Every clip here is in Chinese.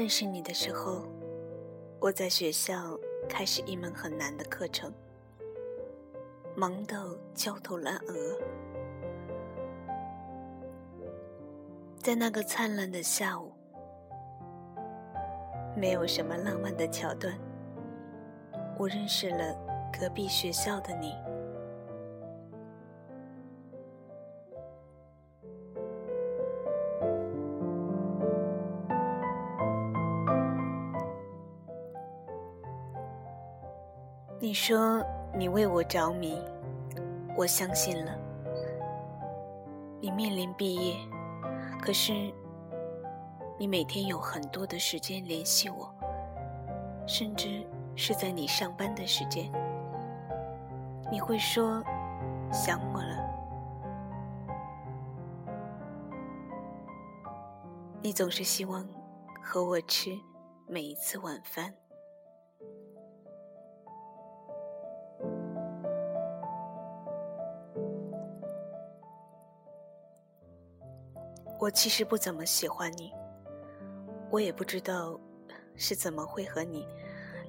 认识你的时候，我在学校开始一门很难的课程，忙到焦头烂额。在那个灿烂的下午，没有什么浪漫的桥段，我认识了隔壁学校的你。你说你为我着迷，我相信了。你面临毕业，可是你每天有很多的时间联系我，甚至是在你上班的时间，你会说想我了。你总是希望和我吃每一次晚饭。我其实不怎么喜欢你，我也不知道是怎么会和你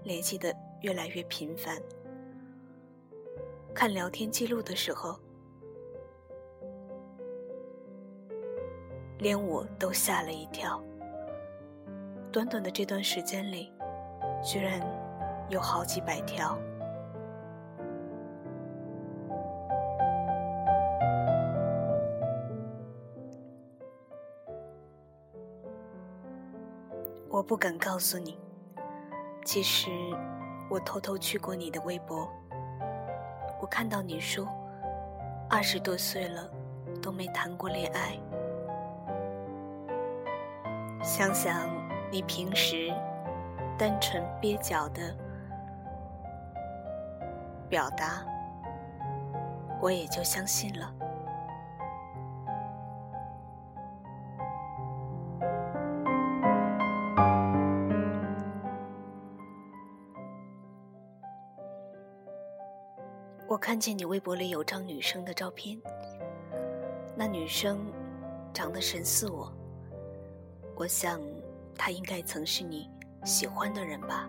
联系的越来越频繁。看聊天记录的时候，连我都吓了一跳。短短的这段时间里，居然有好几百条。我不敢告诉你，其实我偷偷去过你的微博。我看到你说，二十多岁了都没谈过恋爱。想想你平时单纯蹩脚的表达，我也就相信了。看见你微博里有张女生的照片，那女生长得神似我，我想她应该曾是你喜欢的人吧。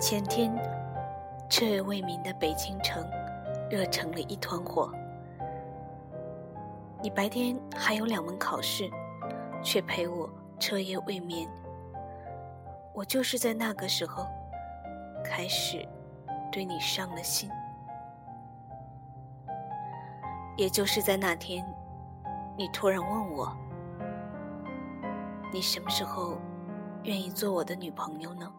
前天，彻夜未眠的北京城，热成了一团火。你白天还有两门考试，却陪我彻夜未眠。我就是在那个时候，开始对你上了心。也就是在那天，你突然问我：“你什么时候愿意做我的女朋友呢？”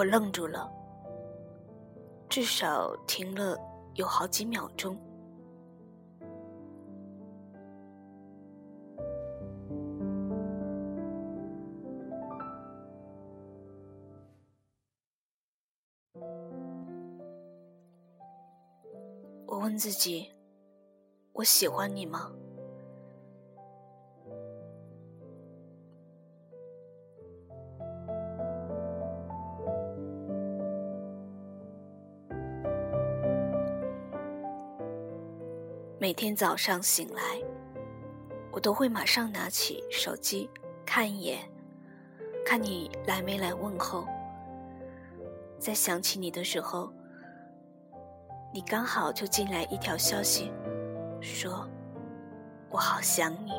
我愣住了，至少停了有好几秒钟。我问自己：我喜欢你吗？每天早上醒来，我都会马上拿起手机看一眼，看你来没来问候。在想起你的时候，你刚好就进来一条消息，说：“我好想你。”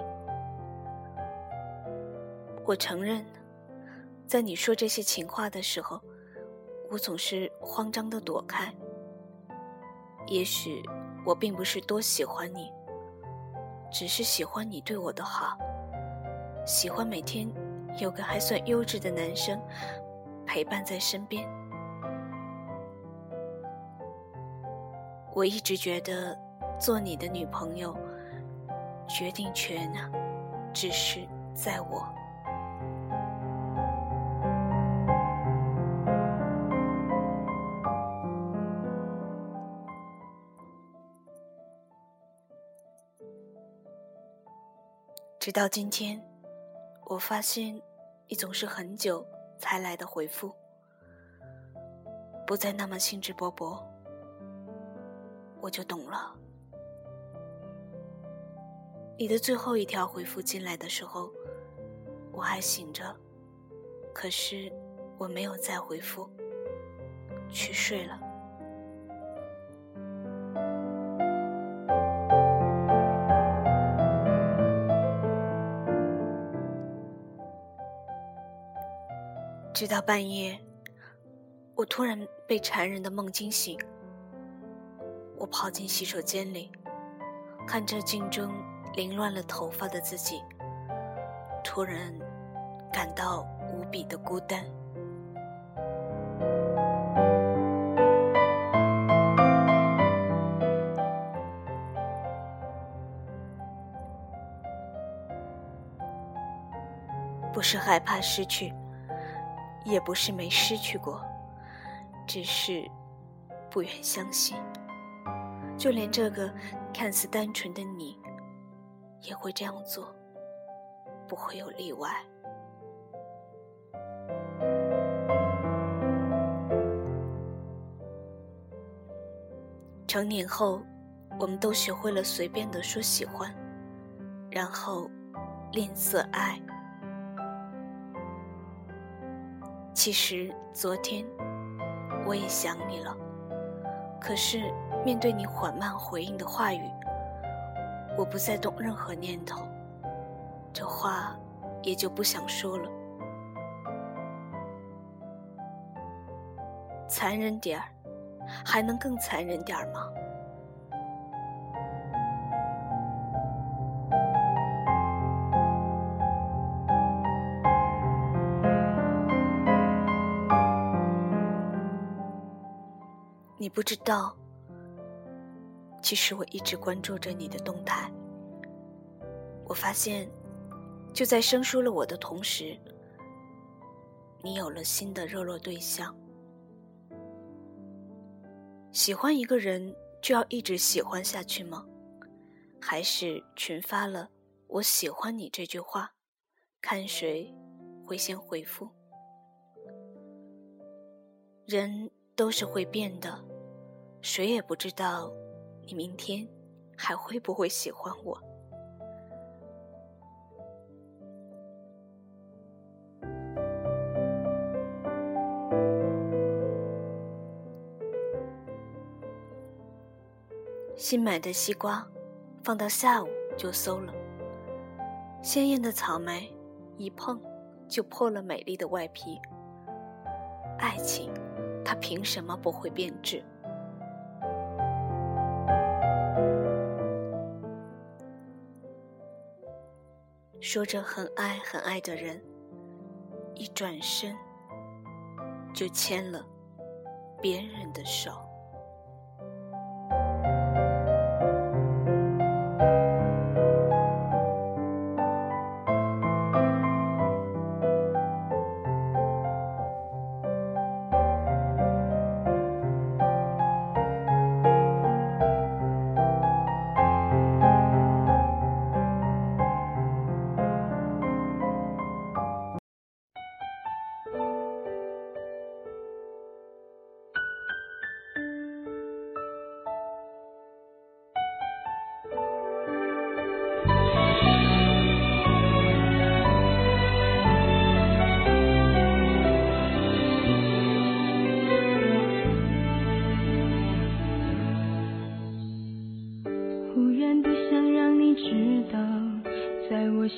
我承认，在你说这些情话的时候，我总是慌张的躲开。也许。我并不是多喜欢你，只是喜欢你对我的好，喜欢每天有个还算优质的男生陪伴在身边。我一直觉得做你的女朋友，决定权啊，只是在我。直到今天，我发现你总是很久才来的回复，不再那么兴致勃勃，我就懂了。你的最后一条回复进来的时候，我还醒着，可是我没有再回复，去睡了。直到半夜，我突然被缠人的梦惊醒。我跑进洗手间里，看着镜中凌乱了头发的自己，突然感到无比的孤单。不是害怕失去。也不是没失去过，只是不愿相信，就连这个看似单纯的你，也会这样做，不会有例外。成年后，我们都学会了随便的说喜欢，然后吝啬爱。其实昨天我也想你了，可是面对你缓慢回应的话语，我不再动任何念头，这话也就不想说了。残忍点儿，还能更残忍点儿吗？不知道，其实我一直关注着你的动态。我发现，就在生疏了我的同时，你有了新的热络对象。喜欢一个人就要一直喜欢下去吗？还是群发了“我喜欢你”这句话，看谁会先回复？人都是会变的。谁也不知道，你明天还会不会喜欢我？新买的西瓜，放到下午就馊了；鲜艳的草莓，一碰就破了美丽的外皮。爱情，它凭什么不会变质？说着很爱很爱的人，一转身就牵了别人的手。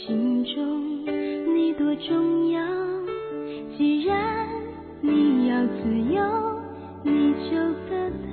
心中你多重要。既然你要自由你就得。到